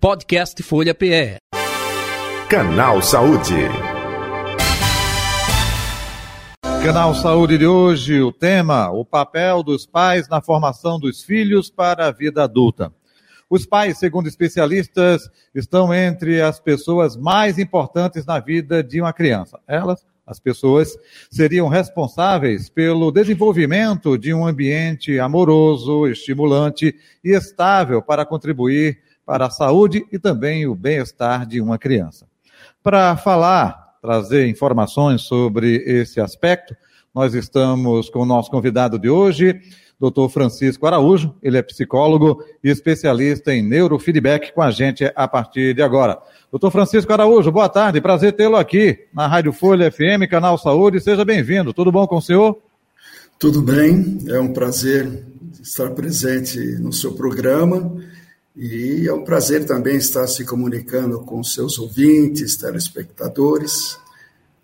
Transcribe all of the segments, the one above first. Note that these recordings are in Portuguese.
Podcast Folha PE. Canal Saúde. Canal Saúde de hoje, o tema: o papel dos pais na formação dos filhos para a vida adulta. Os pais, segundo especialistas, estão entre as pessoas mais importantes na vida de uma criança. Elas, as pessoas, seriam responsáveis pelo desenvolvimento de um ambiente amoroso, estimulante e estável para contribuir para a saúde e também o bem-estar de uma criança. Para falar, trazer informações sobre esse aspecto, nós estamos com o nosso convidado de hoje, Dr. Francisco Araújo, ele é psicólogo e especialista em neurofeedback com a gente a partir de agora. Doutor Francisco Araújo, boa tarde, prazer tê-lo aqui na Rádio Folha FM, Canal Saúde, seja bem-vindo. Tudo bom com o senhor? Tudo bem, é um prazer estar presente no seu programa e é um prazer também estar se comunicando com seus ouvintes, telespectadores.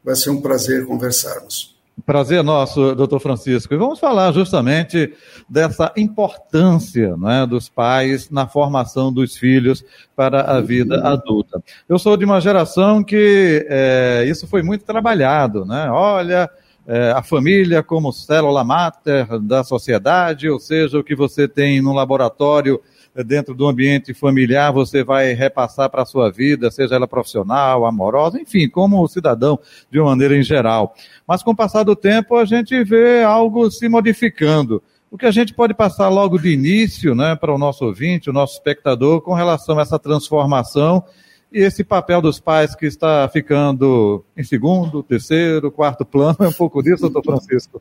Vai ser um prazer conversarmos. Prazer nosso, doutor Francisco. E vamos falar justamente dessa importância né, dos pais na formação dos filhos para a vida adulta. Eu sou de uma geração que é, isso foi muito trabalhado, né? Olha, é, a família como célula máter da sociedade, ou seja, o que você tem no laboratório dentro do ambiente familiar você vai repassar para a sua vida, seja ela profissional, amorosa, enfim, como cidadão de uma maneira em geral. Mas com o passar do tempo a gente vê algo se modificando. O que a gente pode passar logo de início né, para o nosso ouvinte, o nosso espectador, com relação a essa transformação e esse papel dos pais que está ficando em segundo, terceiro, quarto plano, é um pouco disso, doutor Francisco.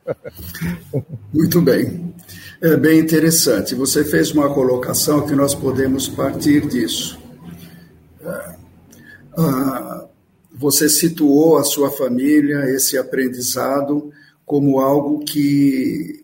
Muito bem. É bem interessante. Você fez uma colocação que nós podemos partir disso. É, ah, você situou a sua família, esse aprendizado, como algo que,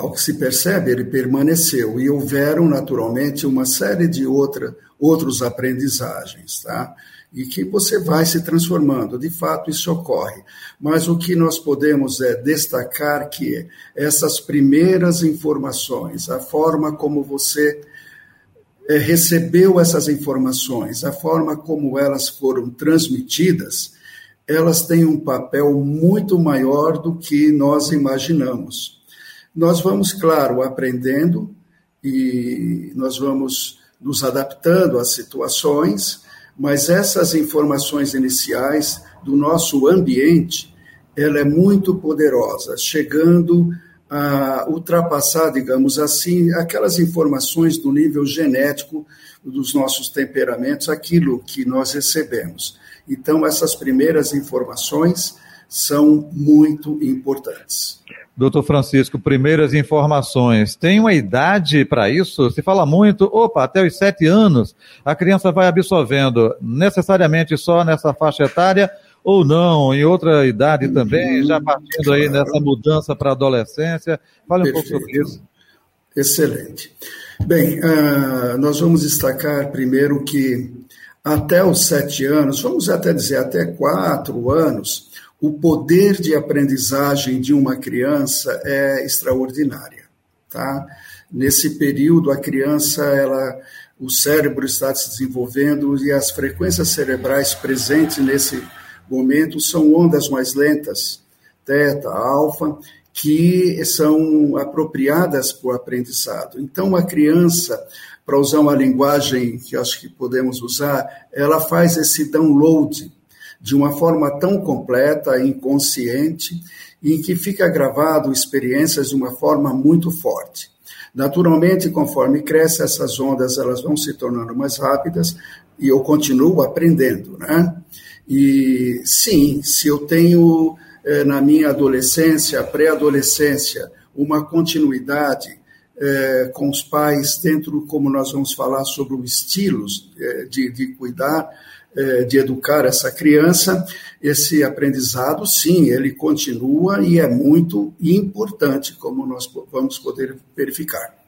ao que se percebe, ele permaneceu. E houveram, naturalmente, uma série de outra, outros aprendizagens, tá? E que você vai se transformando. De fato, isso ocorre. Mas o que nós podemos é destacar que essas primeiras informações, a forma como você é, recebeu essas informações, a forma como elas foram transmitidas, elas têm um papel muito maior do que nós imaginamos. Nós vamos, claro, aprendendo e nós vamos nos adaptando às situações, mas essas informações iniciais do nosso ambiente, ela é muito poderosa, chegando a ultrapassar, digamos assim, aquelas informações do nível genético dos nossos temperamentos, aquilo que nós recebemos. Então, essas primeiras informações são muito importantes. Doutor Francisco, primeiras informações. Tem uma idade para isso? Se fala muito, opa, até os sete anos a criança vai absorvendo necessariamente só nessa faixa etária ou não, em outra idade também, já partindo aí nessa mudança para a adolescência. Fale um Perfeito. pouco sobre isso. Excelente. Bem, uh, nós vamos destacar primeiro que até os sete anos, vamos até dizer até quatro anos, o poder de aprendizagem de uma criança é extraordinária, tá? Nesse período, a criança, ela, o cérebro está se desenvolvendo e as frequências cerebrais presentes nesse momento são ondas mais lentas, teta, alfa, que são apropriadas para o aprendizado. Então, a criança, para usar uma linguagem que acho que podemos usar, ela faz esse download de uma forma tão completa, inconsciente, em que fica gravado experiências de uma forma muito forte. Naturalmente, conforme cresce, essas ondas elas vão se tornando mais rápidas e eu continuo aprendendo, né? E sim, se eu tenho eh, na minha adolescência, pré-adolescência, uma continuidade eh, com os pais dentro, como nós vamos falar sobre os estilos eh, de, de cuidar, de educar essa criança, esse aprendizado, sim, ele continua e é muito importante, como nós vamos poder verificar.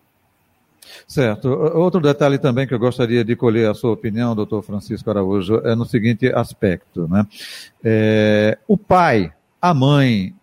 Certo. Outro detalhe também que eu gostaria de colher a sua opinião, doutor Francisco Araújo, é no seguinte aspecto. Né? É, o pai, a mãe,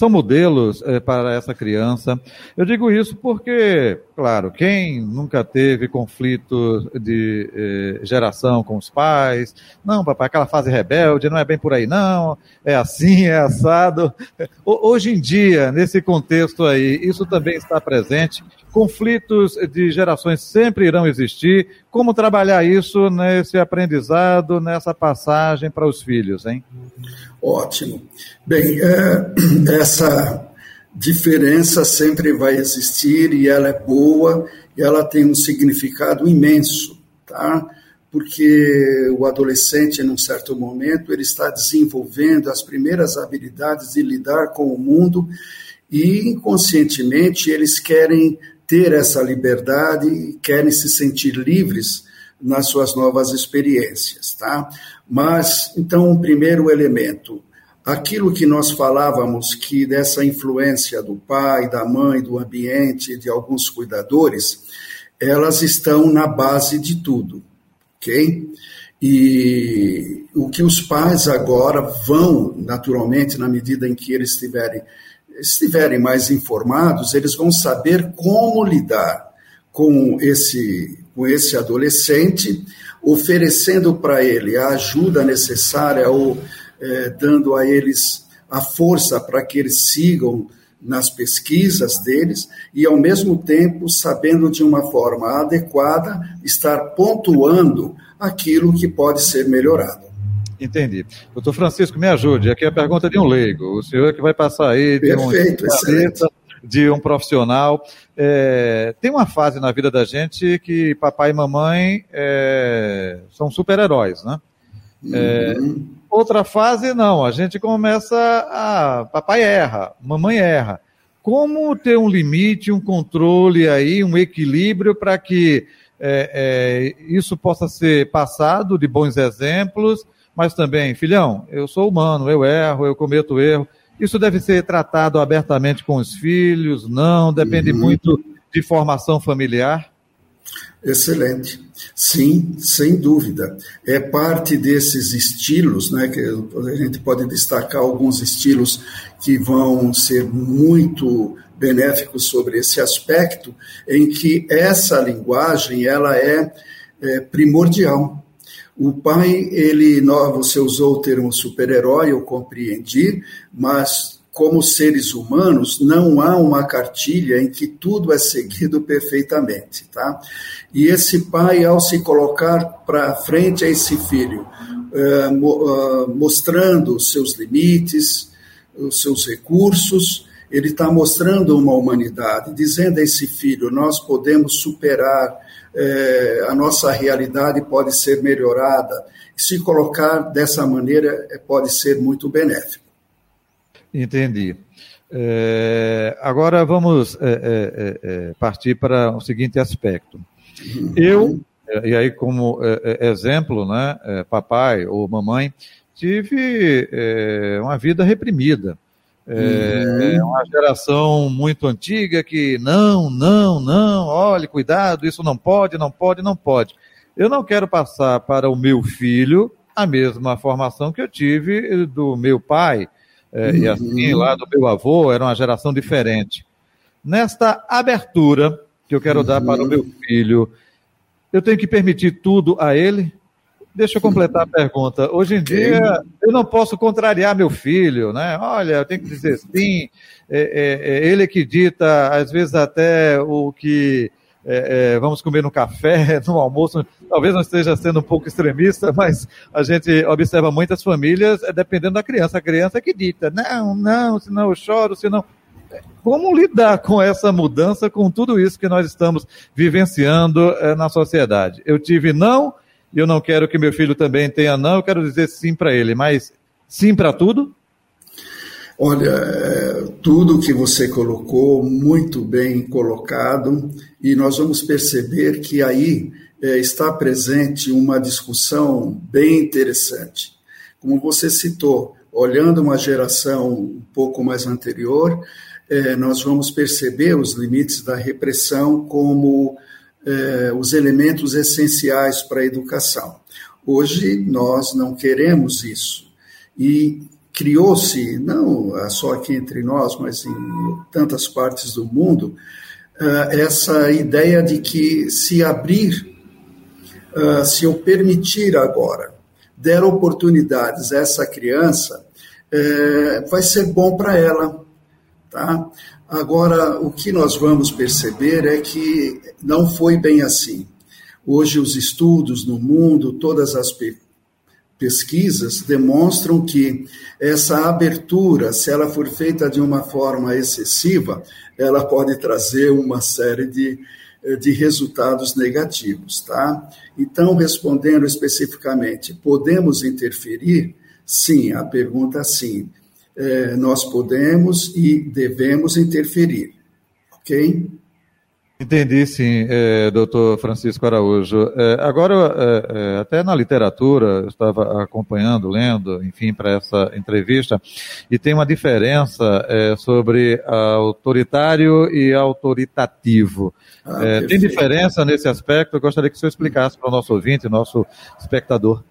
são modelos é, para essa criança. Eu digo isso porque, claro, quem nunca teve conflitos de eh, geração com os pais, não, papai, aquela fase rebelde, não é bem por aí, não, é assim, é assado. Hoje em dia, nesse contexto aí, isso também está presente. Conflitos de gerações sempre irão existir. Como trabalhar isso nesse aprendizado, nessa passagem para os filhos, hein? Ótimo. Bem, é, essa diferença sempre vai existir e ela é boa e ela tem um significado imenso, tá? Porque o adolescente, num certo momento, ele está desenvolvendo as primeiras habilidades de lidar com o mundo e inconscientemente eles querem ter essa liberdade, querem se sentir livres nas suas novas experiências, tá? Mas, então, o primeiro elemento, aquilo que nós falávamos que dessa influência do pai, da mãe, do ambiente, de alguns cuidadores, elas estão na base de tudo, ok? E o que os pais agora vão, naturalmente, na medida em que eles estiverem, estiverem mais informados, eles vão saber como lidar com esse, com esse adolescente, oferecendo para ele a ajuda necessária ou é, dando a eles a força para que eles sigam nas pesquisas deles e, ao mesmo tempo, sabendo de uma forma adequada estar pontuando aquilo que pode ser melhorado. Entendi. Doutor Francisco, me ajude. Aqui é a pergunta de um leigo. O senhor que vai passar aí de Perfeito, um de um profissional. É, tem uma fase na vida da gente que papai e mamãe é, são super-heróis, né? É, uhum. Outra fase, não. A gente começa a. Papai erra, mamãe erra. Como ter um limite, um controle aí, um equilíbrio para que é, é, isso possa ser passado de bons exemplos, mas também, filhão, eu sou humano, eu erro, eu cometo erro. Isso deve ser tratado abertamente com os filhos, não? Depende uhum. muito de formação familiar? Excelente. Sim, sem dúvida. É parte desses estilos, né, que a gente pode destacar alguns estilos que vão ser muito benéficos sobre esse aspecto, em que essa linguagem ela é, é primordial. O pai, ele, você usou o termo super-herói, eu compreendi, mas como seres humanos, não há uma cartilha em que tudo é seguido perfeitamente, tá? E esse pai, ao se colocar para frente a esse filho, uh, uh, mostrando os seus limites, os seus recursos, ele está mostrando uma humanidade, dizendo a esse filho: nós podemos superar, eh, a nossa realidade pode ser melhorada. Se colocar dessa maneira eh, pode ser muito benéfico. Entendi. É, agora vamos é, é, partir para o seguinte aspecto. Eu, é, e aí como exemplo, né, papai ou mamãe, tive uma vida reprimida. É uma geração muito antiga que não, não, não, olhe, cuidado, isso não pode, não pode, não pode. Eu não quero passar para o meu filho a mesma formação que eu tive do meu pai, é, uhum. e assim lá do meu avô, era uma geração diferente. Nesta abertura que eu quero uhum. dar para o meu filho, eu tenho que permitir tudo a ele? Deixa eu completar a pergunta. Hoje em dia, eu não posso contrariar meu filho, né? Olha, eu tenho que dizer sim. É, é, é ele que dita, às vezes, até o que é, é, vamos comer no café, no almoço. Talvez não esteja sendo um pouco extremista, mas a gente observa muitas famílias, é, dependendo da criança. A criança que dita, não, não, senão eu choro, senão. Como lidar com essa mudança, com tudo isso que nós estamos vivenciando é, na sociedade? Eu tive não, e eu não quero que meu filho também tenha não, eu quero dizer sim para ele, mas sim para tudo? Olha, é, tudo que você colocou, muito bem colocado, e nós vamos perceber que aí é, está presente uma discussão bem interessante. Como você citou, olhando uma geração um pouco mais anterior, é, nós vamos perceber os limites da repressão como os elementos essenciais para a educação. Hoje nós não queremos isso. E criou-se, não só aqui entre nós, mas em tantas partes do mundo, uh, essa ideia de que se abrir, uh, se eu permitir agora, der oportunidades a essa criança, vai ser bom para ela, tá? Agora, o que nós vamos perceber é que não foi bem assim. Hoje, os estudos no mundo, todas as pesquisas demonstram que essa abertura, se ela for feita de uma forma excessiva, ela pode trazer uma série de, de resultados negativos, tá? Então, respondendo especificamente, podemos interferir? Sim, a pergunta sim é, nós podemos e devemos interferir, ok? Entendi, sim, é, doutor Francisco Araújo. É, agora, é, é até na literatura, eu estava acompanhando, lendo, enfim, para essa entrevista, e tem uma diferença é, sobre autoritário e autoritativo. Ah, tem diferença nesse aspecto? Eu gostaria que o senhor explicasse para o nosso ouvinte, nosso espectador.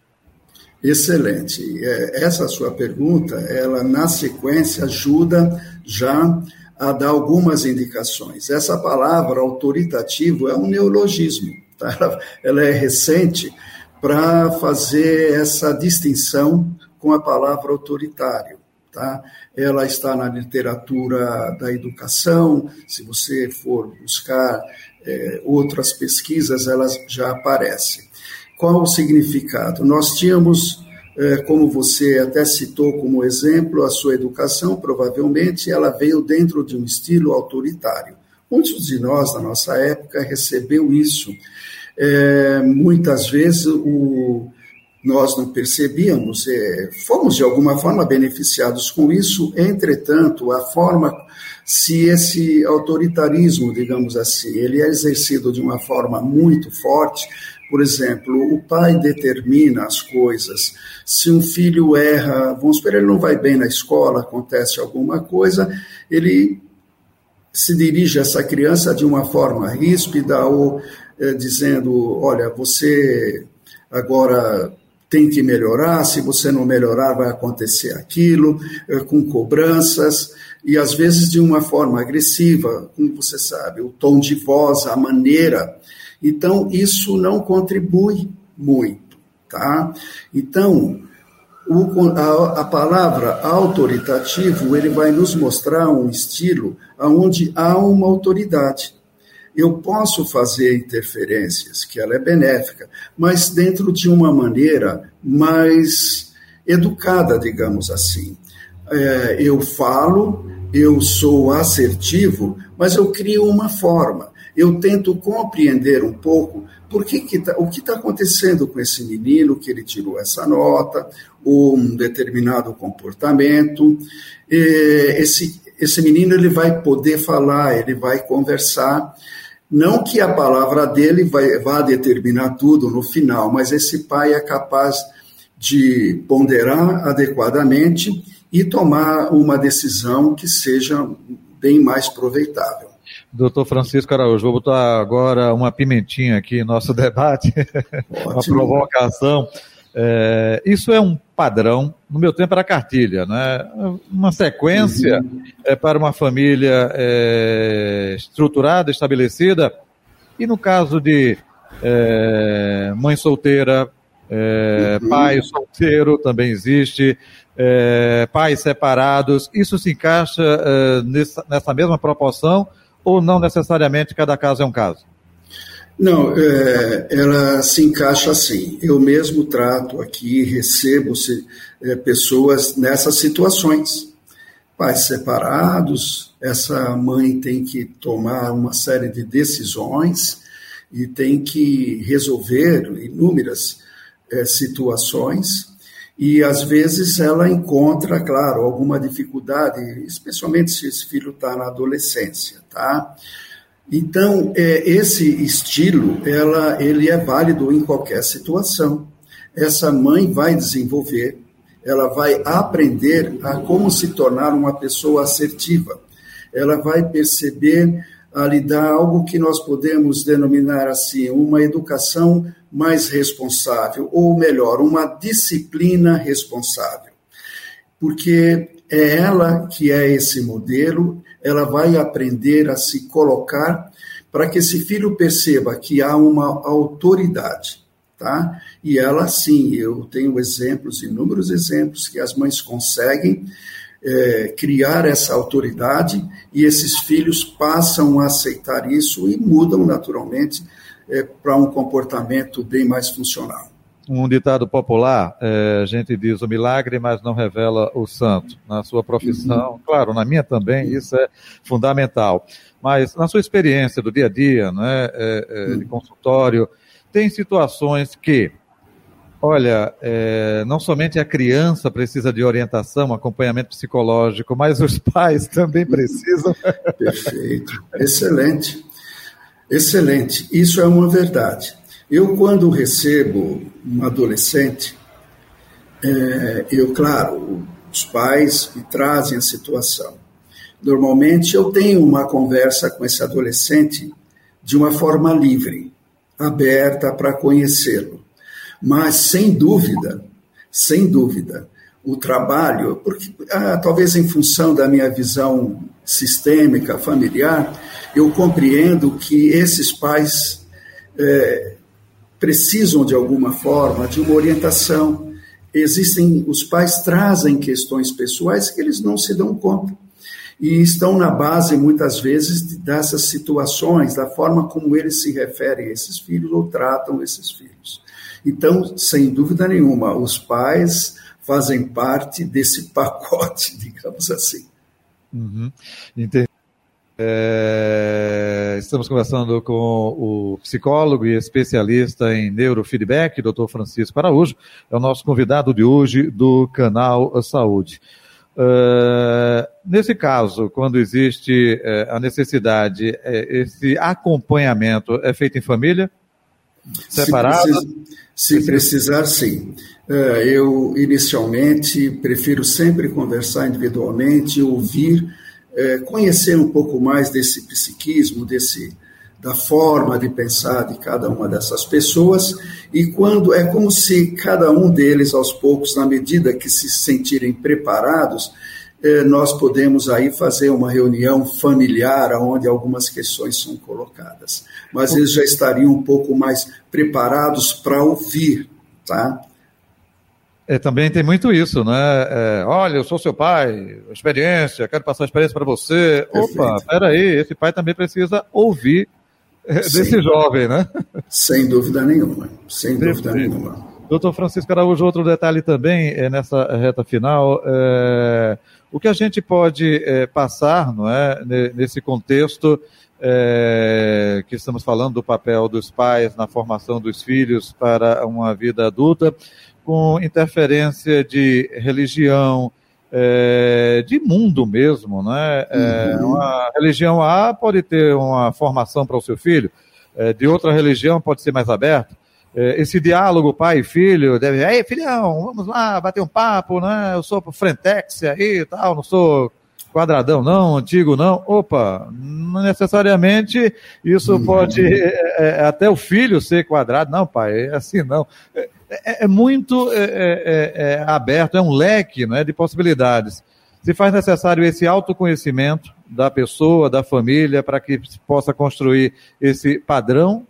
Excelente. É, essa sua pergunta, ela na sequência ajuda já a dar algumas indicações. Essa palavra autoritativo é um neologismo, tá? ela é recente para fazer essa distinção com a palavra autoritário. Tá? Ela está na literatura da educação, se você for buscar é, outras pesquisas, elas já aparecem. Qual o significado? Nós tínhamos, é, como você até citou como exemplo, a sua educação, provavelmente ela veio dentro de um estilo autoritário. Muitos de nós, na nossa época, recebeu isso. É, muitas vezes o, nós não percebíamos, é, fomos de alguma forma beneficiados com isso, entretanto, a forma, se esse autoritarismo, digamos assim, ele é exercido de uma forma muito forte, por exemplo, o pai determina as coisas. Se um filho erra, vamos supor, ele não vai bem na escola, acontece alguma coisa, ele se dirige a essa criança de uma forma ríspida ou é, dizendo: olha, você agora tem que melhorar, se você não melhorar, vai acontecer aquilo, é, com cobranças, e às vezes de uma forma agressiva, como você sabe, o tom de voz, a maneira então, isso não contribui muito, tá? Então, o, a, a, palavra autoritativo, ele vai nos mostrar um estilo onde há uma autoridade. Eu posso fazer interferências, que ela é benéfica, mas dentro de uma maneira mais educada, digamos assim. É, eu falo, eu sou assertivo, mas eu crio uma forma eu tento compreender um pouco por que que tá, o que está acontecendo com esse menino, que ele tirou essa nota, ou um determinado comportamento. Esse, esse menino ele vai poder falar, ele vai conversar. Não que a palavra dele vai, vá determinar tudo no final, mas esse pai é capaz de ponderar adequadamente e tomar uma decisão que seja bem mais proveitável. Doutor Francisco Araújo, vou botar agora uma pimentinha aqui no nosso debate, uma provocação. É, isso é um padrão, no meu tempo era cartilha, né? uma sequência uhum. é, para uma família é, estruturada, estabelecida, e no caso de é, mãe solteira, é, uhum. pai solteiro também existe, é, pais separados, isso se encaixa nessa, nessa mesma proporção ou não necessariamente cada caso é um caso? Não, é, ela se encaixa assim. Eu mesmo trato aqui, recebo -se, é, pessoas nessas situações. Pais separados, essa mãe tem que tomar uma série de decisões e tem que resolver inúmeras é, situações e às vezes ela encontra, claro, alguma dificuldade, especialmente se esse filho está na adolescência, tá? Então, é, esse estilo, ela, ele é válido em qualquer situação. Essa mãe vai desenvolver, ela vai aprender a como se tornar uma pessoa assertiva. Ela vai perceber a lhe dar algo que nós podemos denominar assim, uma educação mais responsável, ou melhor, uma disciplina responsável. porque é ela que é esse modelo, ela vai aprender a se colocar para que esse filho perceba que há uma autoridade, tá? E ela, sim, eu tenho exemplos, inúmeros exemplos, que as mães conseguem é, criar essa autoridade e esses filhos passam a aceitar isso e mudam naturalmente é, para um comportamento bem mais funcional. Um ditado popular, é, a gente diz o milagre, mas não revela o santo. Na sua profissão, uhum. claro, na minha também, isso é fundamental. Mas na sua experiência do dia a dia, né, é, é, de uhum. consultório, tem situações que Olha, é, não somente a criança precisa de orientação, acompanhamento psicológico, mas os pais também precisam. Perfeito. Excelente. Excelente. Isso é uma verdade. Eu, quando recebo um adolescente, é, eu, claro, os pais me trazem a situação. Normalmente, eu tenho uma conversa com esse adolescente de uma forma livre, aberta para conhecê-lo mas, sem dúvida, sem dúvida, o trabalho, porque ah, talvez em função da minha visão sistêmica, familiar, eu compreendo que esses pais é, precisam de alguma forma de uma orientação. Existem, os pais trazem questões pessoais que eles não se dão conta e estão na base muitas vezes dessas situações, da forma como eles se referem a esses filhos ou tratam esses filhos. Então, sem dúvida nenhuma, os pais fazem parte desse pacote, digamos assim. Uhum. É, estamos conversando com o psicólogo e especialista em neurofeedback, Dr. Francisco Araújo, é o nosso convidado de hoje do canal Saúde. Uh, nesse caso, quando existe uh, a necessidade, esse acompanhamento é feito em família? Separado? Se, se precisar, sim. É, eu, inicialmente, prefiro sempre conversar individualmente, ouvir, é, conhecer um pouco mais desse psiquismo, desse, da forma de pensar de cada uma dessas pessoas, e quando é como se cada um deles, aos poucos, na medida que se sentirem preparados, nós podemos aí fazer uma reunião familiar onde algumas questões são colocadas mas eles já estariam um pouco mais preparados para ouvir, tá? É, também tem muito isso, né? É, olha, eu sou seu pai, experiência, quero passar a experiência para você. Perfeito. Opa, peraí, esse pai também precisa ouvir é, desse jovem, né? Sem dúvida nenhuma, sem dúvida nenhuma. Doutor Francisco Araújo, outro detalhe também é, nessa reta final, é, o que a gente pode é, passar não é, nesse contexto é, que estamos falando do papel dos pais na formação dos filhos para uma vida adulta, com interferência de religião, é, de mundo mesmo, né? É, uhum. Uma religião A pode ter uma formação para o seu filho, de outra religião pode ser mais aberta. É, esse diálogo pai e filho deve, ei filhão, vamos lá bater um papo, né? Eu sou frentex aí e tal, não sou quadradão não, antigo não. Opa, não necessariamente isso uhum. pode é, é, até o filho ser quadrado. Não, pai, é assim não. É, é, é muito é, é, é, aberto, é um leque né, de possibilidades. Se faz necessário esse autoconhecimento da pessoa, da família, para que possa construir esse padrão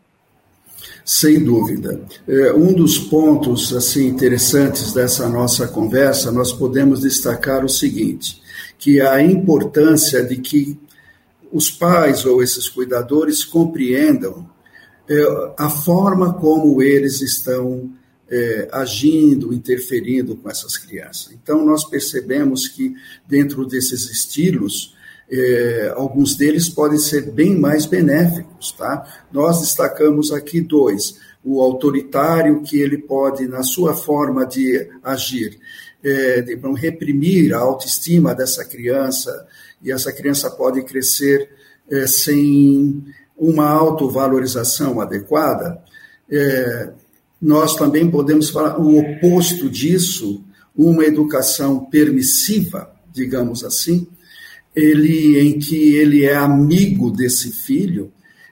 sem dúvida. É, um dos pontos assim interessantes dessa nossa conversa, nós podemos destacar o seguinte: que a importância de que os pais ou esses cuidadores compreendam é, a forma como eles estão é, agindo, interferindo com essas crianças. Então, nós percebemos que, dentro desses estilos, é, alguns deles podem ser bem mais benéficos. Tá? Nós destacamos aqui dois. O autoritário, que ele pode, na sua forma de agir, é, de, vão reprimir a autoestima dessa criança, e essa criança pode crescer é, sem uma autovalorização adequada, é, nós também podemos falar o oposto disso, uma educação permissiva, digamos assim, ele em que ele é amigo desse filho,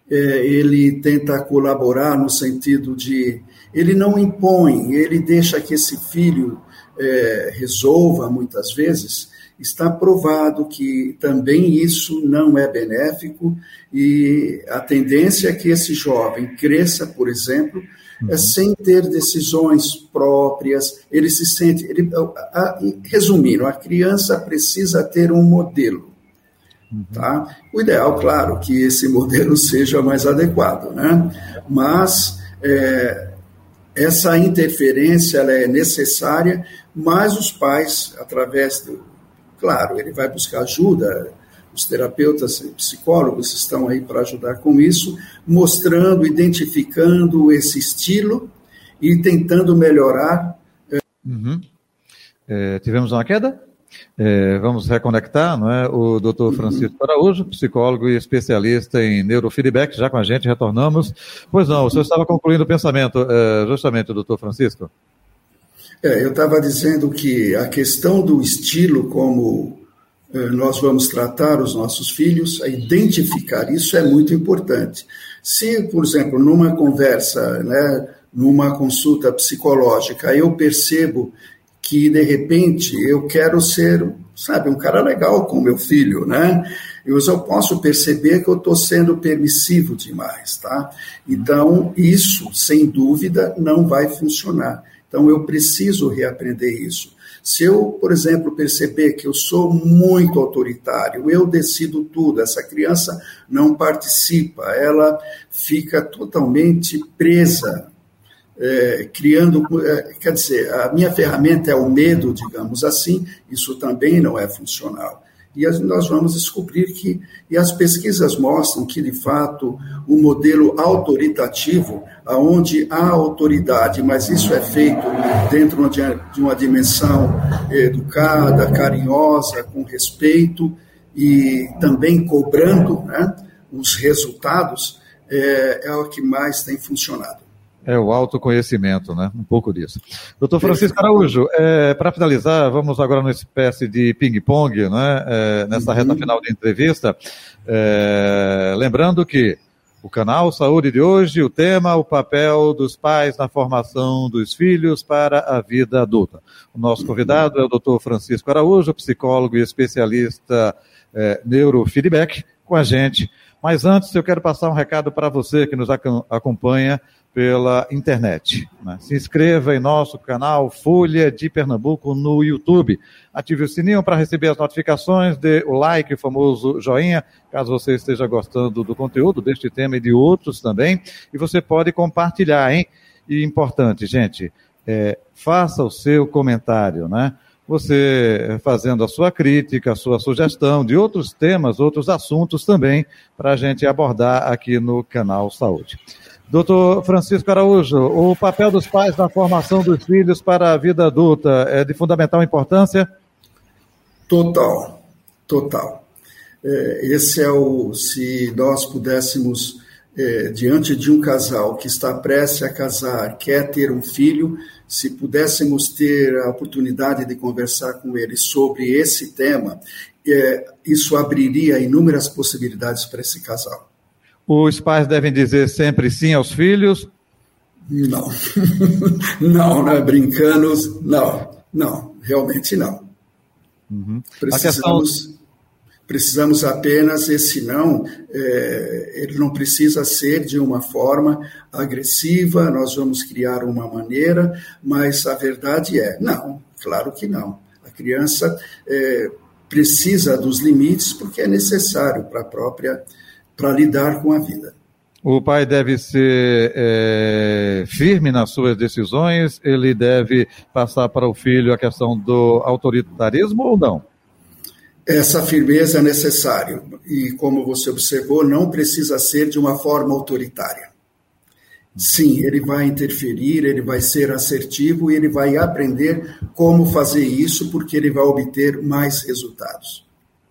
é, ele tenta colaborar no sentido de ele não impõe, ele deixa que esse filho é, resolva muitas vezes, está provado que também isso não é benéfico e a tendência é que esse jovem cresça, por exemplo, é uhum. sem ter decisões próprias, ele se sente. Ele, a, a, resumindo, a criança precisa ter um modelo. Tá? O ideal, claro, que esse modelo seja mais adequado, né? mas é, essa interferência é necessária, mas os pais, através do. Claro, ele vai buscar ajuda, os terapeutas e psicólogos estão aí para ajudar com isso, mostrando, identificando esse estilo e tentando melhorar. Uhum. É, tivemos uma queda? É, vamos reconectar, não é? O doutor Francisco Araújo, psicólogo e especialista em neurofeedback, já com a gente, retornamos. Pois não, o senhor estava concluindo o pensamento, é, justamente, doutor Francisco. É, eu estava dizendo que a questão do estilo como é, nós vamos tratar os nossos filhos, identificar isso é muito importante. Se, por exemplo, numa conversa, né, numa consulta psicológica, eu percebo que de repente eu quero ser, sabe, um cara legal com meu filho, né? Eu só posso perceber que eu estou sendo permissivo demais, tá? Então, isso, sem dúvida, não vai funcionar. Então, eu preciso reaprender isso. Se eu, por exemplo, perceber que eu sou muito autoritário, eu decido tudo, essa criança não participa, ela fica totalmente presa é, criando, é, quer dizer, a minha ferramenta é o medo, digamos assim, isso também não é funcional. E as, nós vamos descobrir que, e as pesquisas mostram que, de fato, o modelo autoritativo, aonde há autoridade, mas isso é feito dentro de, de uma dimensão educada, carinhosa, com respeito e também cobrando né, os resultados, é, é o que mais tem funcionado. É o autoconhecimento, né? Um pouco disso. Doutor Francisco Araújo, é, para finalizar, vamos agora numa espécie de ping-pong, né? É, nessa reta uhum. final da entrevista. É, lembrando que o canal Saúde de hoje, o tema, o papel dos pais na formação dos filhos para a vida adulta. O nosso convidado é o doutor Francisco Araújo, psicólogo e especialista é, neurofeedback, com a gente. Mas antes, eu quero passar um recado para você que nos acompanha pela internet. Né? Se inscreva em nosso canal Folha de Pernambuco no YouTube. Ative o sininho para receber as notificações, dê o like, o famoso joinha, caso você esteja gostando do conteúdo deste tema e de outros também. E você pode compartilhar, hein? E importante, gente, é, faça o seu comentário, né? Você fazendo a sua crítica, a sua sugestão de outros temas, outros assuntos também, para a gente abordar aqui no canal Saúde. Doutor Francisco Araújo, o papel dos pais na formação dos filhos para a vida adulta é de fundamental importância? Total, total. É, esse é o, se nós pudéssemos, é, diante de um casal que está prestes a casar, quer ter um filho, se pudéssemos ter a oportunidade de conversar com ele sobre esse tema, é, isso abriria inúmeras possibilidades para esse casal. Os pais devem dizer sempre sim aos filhos? Não. não, né? Brincando, não. Não, realmente não. Uhum. Precisamos, questão... precisamos apenas, esse não, é, ele não precisa ser de uma forma agressiva, nós vamos criar uma maneira, mas a verdade é, não, claro que não. A criança é, precisa dos limites porque é necessário para a própria para lidar com a vida. O pai deve ser é, firme nas suas decisões, ele deve passar para o filho a questão do autoritarismo ou não? Essa firmeza é necessária e, como você observou, não precisa ser de uma forma autoritária. Sim, ele vai interferir, ele vai ser assertivo e ele vai aprender como fazer isso, porque ele vai obter mais resultados.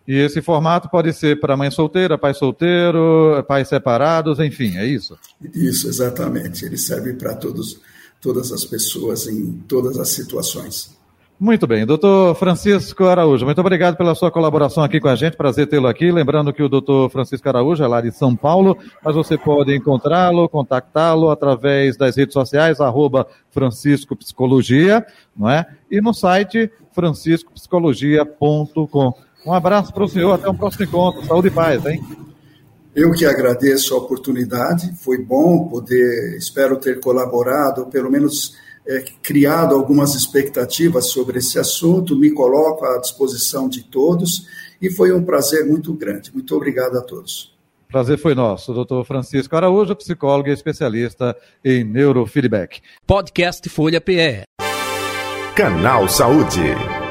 E esse formato pode ser para mãe solteira, pai solteiro, pais separados, enfim, é isso? Isso, exatamente. Ele serve para todos, todas as pessoas em todas as situações. Muito bem, doutor Francisco Araújo, muito obrigado pela sua colaboração aqui com a gente, prazer tê-lo aqui. Lembrando que o doutor Francisco Araújo é lá de São Paulo, mas você pode encontrá-lo, contactá-lo através das redes sociais, arroba Francisco Psicologia, não é? E no site franciscopsicologia.com. Um abraço para o senhor, até o um próximo encontro. Saúde e paz, hein? Eu que agradeço a oportunidade, foi bom poder, espero ter colaborado, pelo menos é, criado algumas expectativas sobre esse assunto, me coloco à disposição de todos e foi um prazer muito grande. Muito obrigado a todos. Prazer foi nosso, doutor Francisco Araújo, psicólogo e especialista em neurofeedback. Podcast Folha PE. Canal Saúde.